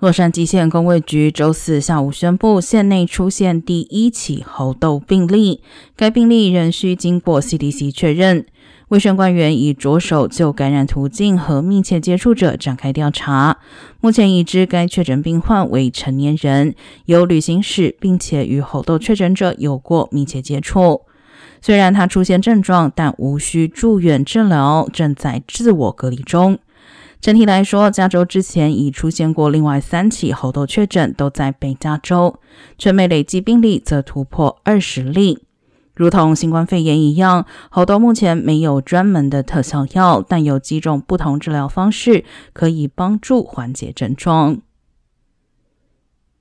洛杉矶县公卫局周四下午宣布，县内出现第一起猴痘病例，该病例仍需经过 CDC 确认。卫生官员已着手就感染途径和密切接触者展开调查。目前已知该确诊病患为成年人，有旅行史，并且与猴痘确诊者有过密切接触。虽然他出现症状，但无需住院治疗，正在自我隔离中。整体来说，加州之前已出现过另外三起猴痘确诊，都在北加州，全美累计病例则突破二十例。如同新冠肺炎一样，猴痘目前没有专门的特效药，但有几种不同治疗方式可以帮助缓解症状。